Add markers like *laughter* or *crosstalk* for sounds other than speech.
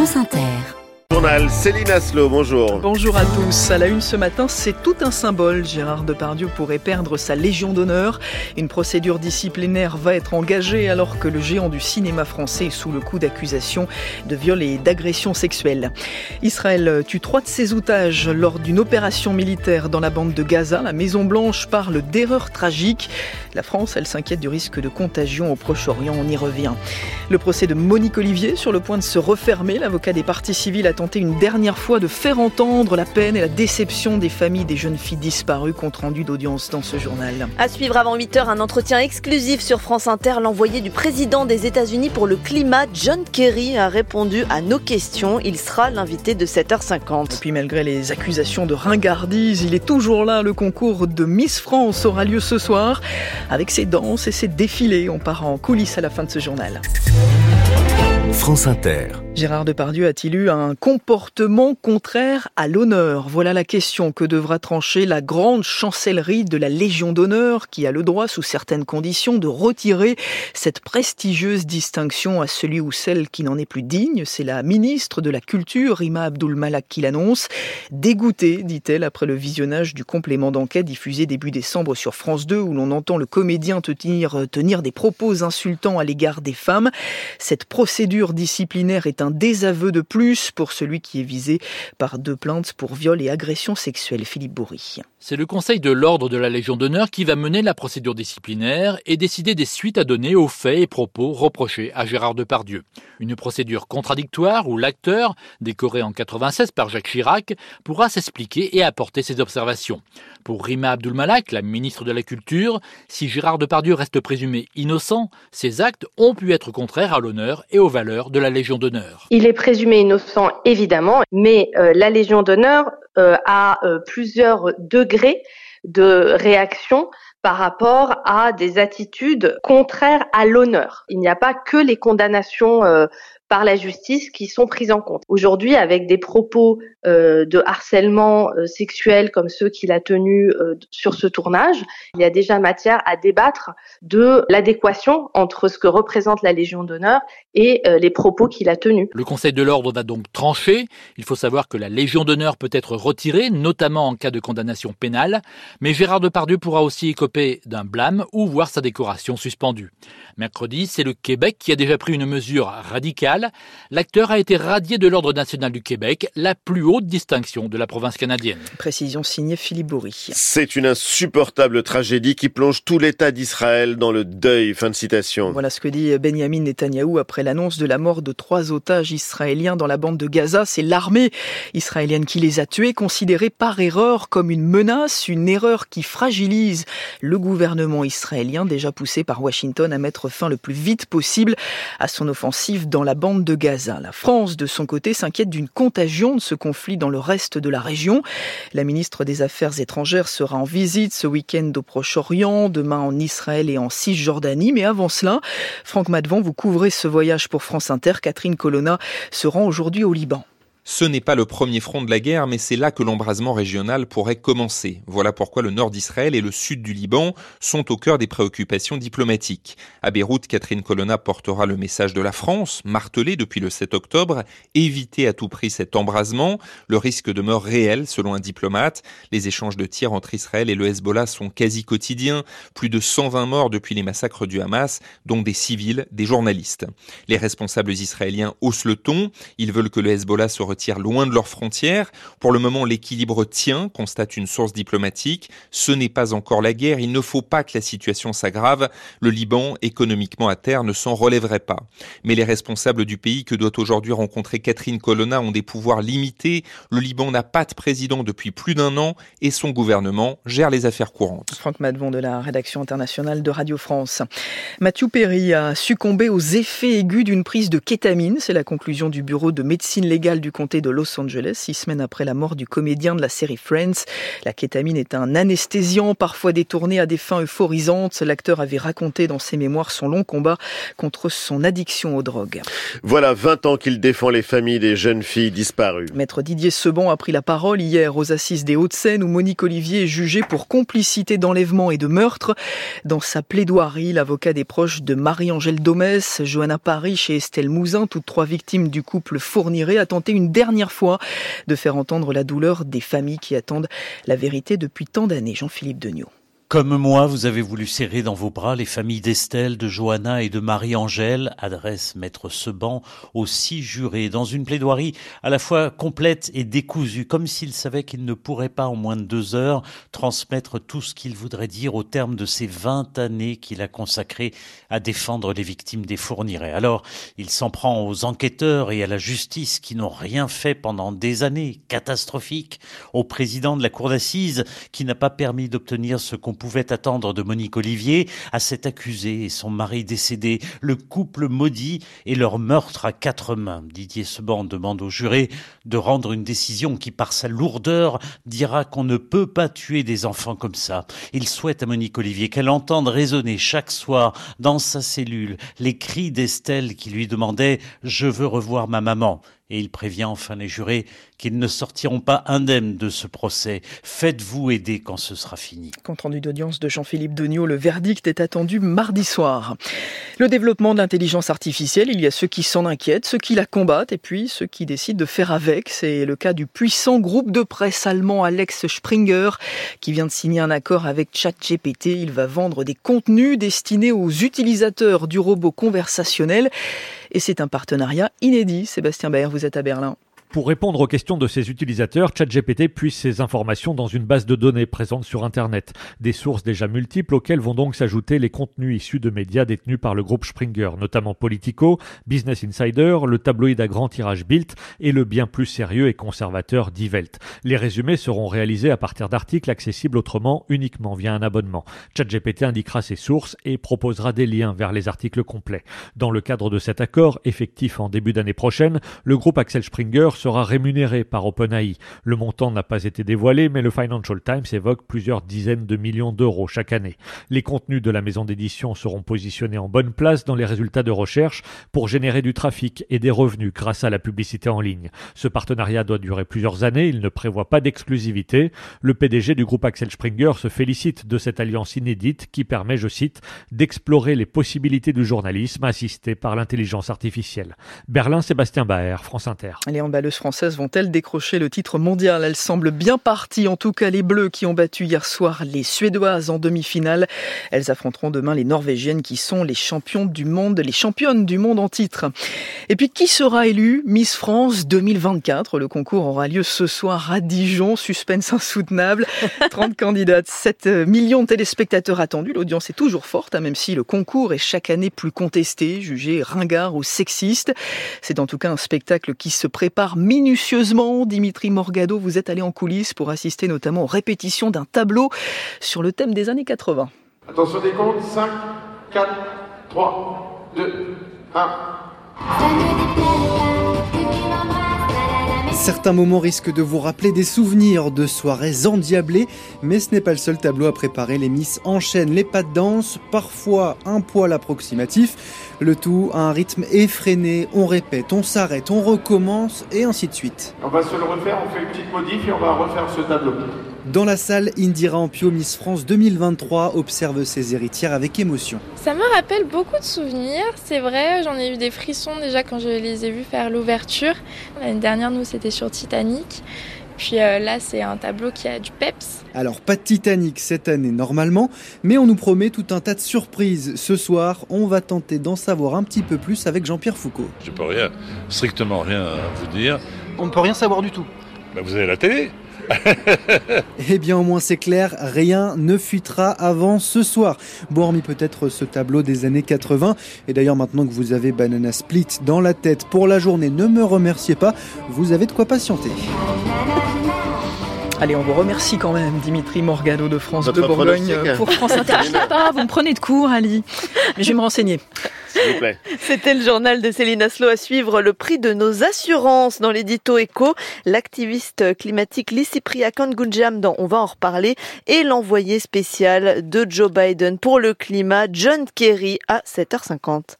France Inter. Céline Aslo, bonjour. Bonjour à tous. À la une ce matin, c'est tout un symbole. Gérard Depardieu pourrait perdre sa Légion d'honneur. Une procédure disciplinaire va être engagée alors que le géant du cinéma français est sous le coup d'accusations de viol et d'agression sexuelle. Israël tue trois de ses otages lors d'une opération militaire dans la bande de Gaza. La Maison Blanche parle d'erreurs tragiques. La France, elle s'inquiète du risque de contagion au Proche-Orient. On y revient. Le procès de Monique Olivier sur le point de se refermer. L'avocat des parties civiles a une dernière fois de faire entendre la peine et la déception des familles des jeunes filles disparues, compte rendu d'audience dans ce journal. À suivre avant 8h, un entretien exclusif sur France Inter. L'envoyé du président des États-Unis pour le climat, John Kerry, a répondu à nos questions. Il sera l'invité de 7h50. Et puis malgré les accusations de ringardise, il est toujours là. Le concours de Miss France aura lieu ce soir avec ses danses et ses défilés. On part en coulisses à la fin de ce journal. France Inter. Gérard Depardieu a-t-il eu un comportement contraire à l'honneur? Voilà la question que devra trancher la grande chancellerie de la Légion d'honneur qui a le droit, sous certaines conditions, de retirer cette prestigieuse distinction à celui ou celle qui n'en est plus digne. C'est la ministre de la Culture, Rima Abdul Malak, qui l'annonce. Dégoûtée, dit-elle, après le visionnage du complément d'enquête diffusé début décembre sur France 2 où l'on entend le comédien tenir, tenir des propos insultants à l'égard des femmes. Cette procédure disciplinaire est un désaveu de plus pour celui qui est visé par deux plaintes pour viol et agression sexuelle. Philippe Bourri. C'est le Conseil de l'Ordre de la Légion d'honneur qui va mener la procédure disciplinaire et décider des suites à donner aux faits et propos reprochés à Gérard Depardieu. Une procédure contradictoire où l'acteur, décoré en 96 par Jacques Chirac, pourra s'expliquer et apporter ses observations. Pour Rima Abdulmalak, la ministre de la Culture, si Gérard Depardieu reste présumé innocent, ses actes ont pu être contraires à l'honneur et aux valeurs de la Légion d'honneur. Il est présumé innocent, évidemment, mais euh, la Légion d'honneur euh, a euh, plusieurs degrés de réaction par rapport à des attitudes contraires à l'honneur. Il n'y a pas que les condamnations par la justice qui sont prises en compte. Aujourd'hui, avec des propos euh, de harcèlement euh, sexuel comme ceux qu'il a tenus euh, sur ce tournage, il y a déjà matière à débattre de l'adéquation entre ce que représente la Légion d'honneur et les propos qu'il a tenus. Le Conseil de l'ordre va donc trancher. Il faut savoir que la Légion d'honneur peut être retirée, notamment en cas de condamnation pénale, mais Gérard Depardieu pourra aussi écoper d'un blâme ou voir sa décoration suspendue. Mercredi, c'est le Québec qui a déjà pris une mesure radicale. L'acteur a été radié de l'Ordre national du Québec, la plus haute distinction de la province canadienne. Précision signée Philippe Bourri. C'est une insupportable tragédie qui plonge tout l'État d'Israël dans le deuil. Fin de citation. Voilà ce que dit Benjamin Netanyahou après l'annonce de la mort de trois otages israéliens dans la bande de Gaza. C'est l'armée israélienne qui les a tués, considérés par erreur comme une menace, une erreur qui fragilise le gouvernement israélien, déjà poussé par Washington à mettre fin le plus vite possible à son offensive dans la bande de Gaza. La France, de son côté, s'inquiète d'une contagion de ce conflit dans le reste de la région. La ministre des Affaires étrangères sera en visite ce week-end au Proche-Orient, demain en Israël et en Cisjordanie. Mais avant cela, Franck Madvan, vous couvrez ce voyage pour France Inter. Catherine Colonna se rend aujourd'hui au Liban. Ce n'est pas le premier front de la guerre, mais c'est là que l'embrasement régional pourrait commencer. Voilà pourquoi le nord d'Israël et le sud du Liban sont au cœur des préoccupations diplomatiques. À Beyrouth, Catherine Colonna portera le message de la France, martelé depuis le 7 octobre, éviter à tout prix cet embrasement. Le risque demeure réel, selon un diplomate. Les échanges de tirs entre Israël et le Hezbollah sont quasi quotidiens. Plus de 120 morts depuis les massacres du Hamas, dont des civils, des journalistes. Les responsables israéliens haussent le ton. Ils veulent que le Hezbollah se loin de leurs frontières. Pour le moment, l'équilibre tient, constate une source diplomatique. Ce n'est pas encore la guerre. Il ne faut pas que la situation s'aggrave. Le Liban, économiquement à terre, ne s'en relèverait pas. Mais les responsables du pays que doit aujourd'hui rencontrer Catherine Colonna ont des pouvoirs limités. Le Liban n'a pas de président depuis plus d'un an et son gouvernement gère les affaires courantes. Franck Madvon de la rédaction internationale de Radio France. Mathieu Perry a succombé aux effets aigus d'une prise de kétamine. C'est la conclusion du bureau de médecine légale du comté de Los Angeles, six semaines après la mort du comédien de la série Friends. La kétamine est un anesthésiant, parfois détourné à des fins euphorisantes. L'acteur avait raconté dans ses mémoires son long combat contre son addiction aux drogues. Voilà 20 ans qu'il défend les familles des jeunes filles disparues. Maître Didier Seban a pris la parole hier aux assises des Hauts-de-Seine où Monique Olivier est jugée pour complicité d'enlèvement et de meurtre. Dans sa plaidoirie, l'avocat des proches de Marie-Angèle Domès, Johanna Paris et Estelle Mouzin, toutes trois victimes du couple Fourniret, a tenté une dernière fois de faire entendre la douleur des familles qui attendent la vérité depuis tant d'années. Jean-Philippe Degnaud. Comme moi, vous avez voulu serrer dans vos bras les familles d'Estelle, de Johanna et de Marie-Angèle, adresse Maître Seban aux six jurés, dans une plaidoirie à la fois complète et décousue, comme s'il savait qu'il ne pourrait pas en moins de deux heures transmettre tout ce qu'il voudrait dire au terme de ces vingt années qu'il a consacrées à défendre les victimes des fournirets. Alors, il s'en prend aux enquêteurs et à la justice qui n'ont rien fait pendant des années catastrophiques, au président de la cour d'assises qui n'a pas permis d'obtenir ce qu'on pouvait attendre de Monique Olivier, à cet accusé et son mari décédé, le couple maudit et leur meurtre à quatre mains. Didier Seban demande aux jurés de rendre une décision qui, par sa lourdeur, dira qu'on ne peut pas tuer des enfants comme ça. Il souhaite à Monique Olivier qu'elle entende résonner chaque soir dans sa cellule les cris d'Estelle qui lui demandait ⁇ Je veux revoir ma maman ⁇ et il prévient enfin les jurés qu'ils ne sortiront pas indemnes de ce procès. Faites-vous aider quand ce sera fini. Compte rendu d'audience de Jean-Philippe Degnaud, le verdict est attendu mardi soir. Le développement de l'intelligence artificielle, il y a ceux qui s'en inquiètent, ceux qui la combattent et puis ceux qui décident de faire avec. C'est le cas du puissant groupe de presse allemand Alex Springer qui vient de signer un accord avec ChatGPT. Il va vendre des contenus destinés aux utilisateurs du robot conversationnel et c'est un partenariat inédit. Sébastien Baer, vous êtes à Berlin. Pour répondre aux questions de ses utilisateurs, ChatGPT puise ses informations dans une base de données présente sur Internet. Des sources déjà multiples auxquelles vont donc s'ajouter les contenus issus de médias détenus par le groupe Springer, notamment Politico, Business Insider, le tabloïd à grand tirage Bild et le bien plus sérieux et conservateur Die Welt. Les résumés seront réalisés à partir d'articles accessibles autrement uniquement via un abonnement. ChatGPT indiquera ses sources et proposera des liens vers les articles complets. Dans le cadre de cet accord, effectif en début d'année prochaine, le groupe Axel Springer sera rémunéré par OpenAI. Le montant n'a pas été dévoilé, mais le Financial Times évoque plusieurs dizaines de millions d'euros chaque année. Les contenus de la maison d'édition seront positionnés en bonne place dans les résultats de recherche pour générer du trafic et des revenus grâce à la publicité en ligne. Ce partenariat doit durer plusieurs années, il ne prévoit pas d'exclusivité. Le PDG du groupe Axel Springer se félicite de cette alliance inédite qui permet, je cite, d'explorer les possibilités du journalisme assisté par l'intelligence artificielle. Berlin, Sébastien Baer, France Inter françaises vont-elles décrocher le titre mondial? Elles semblent bien parties, en tout cas les Bleus qui ont battu hier soir les Suédoises en demi-finale. Elles affronteront demain les Norvégiennes qui sont les champions du monde, les championnes du monde en titre. Et puis qui sera élu Miss France 2024 Le concours aura lieu ce soir à Dijon, suspense insoutenable. *laughs* 30 candidates, 7 millions de téléspectateurs attendus. L'audience est toujours forte, hein, même si le concours est chaque année plus contesté, jugé ringard ou sexiste. C'est en tout cas un spectacle qui se prépare minutieusement. Dimitri Morgado, vous êtes allé en coulisses pour assister notamment aux répétitions d'un tableau sur le thème des années 80. Attention des comptes, 5, 4, 3, 2, 1. Certains moments risquent de vous rappeler des souvenirs de soirées endiablées, mais ce n'est pas le seul tableau à préparer. Les Miss enchaînent les pas de danse, parfois un poil approximatif, le tout à un rythme effréné. On répète, on s'arrête, on recommence et ainsi de suite. On va se le refaire, on fait une petite modif et on va refaire ce tableau. Dans la salle, Indira Ampio, Miss France 2023, observe ses héritières avec émotion. Ça me rappelle beaucoup de souvenirs, c'est vrai, j'en ai eu des frissons déjà quand je les ai vus faire l'ouverture. L'année dernière, nous, c'était sur Titanic. Puis euh, là, c'est un tableau qui a du peps. Alors, pas de Titanic cette année normalement, mais on nous promet tout un tas de surprises. Ce soir, on va tenter d'en savoir un petit peu plus avec Jean-Pierre Foucault. Je peux rien, strictement rien à vous dire. On ne peut rien savoir du tout. Ben, vous avez la télé *laughs* eh bien au moins c'est clair, rien ne fuitera avant ce soir. Bon, hormis peut-être ce tableau des années 80. Et d'ailleurs maintenant que vous avez Banana Split dans la tête pour la journée, ne me remerciez pas, vous avez de quoi patienter. Allez, on vous remercie quand même, Dimitri Morgano de France de Bourgogne pour France Inter. *laughs* Je sais pas, vous me prenez de court, Ali. Mais je vais me renseigner. s'il vous plaît. C'était le journal de Céline Aslo à suivre le prix de nos assurances dans l'édito éco. L'activiste climatique Lissy Gunjam, dont on va en reparler, et l'envoyé spécial de Joe Biden pour le climat, John Kerry, à 7h50.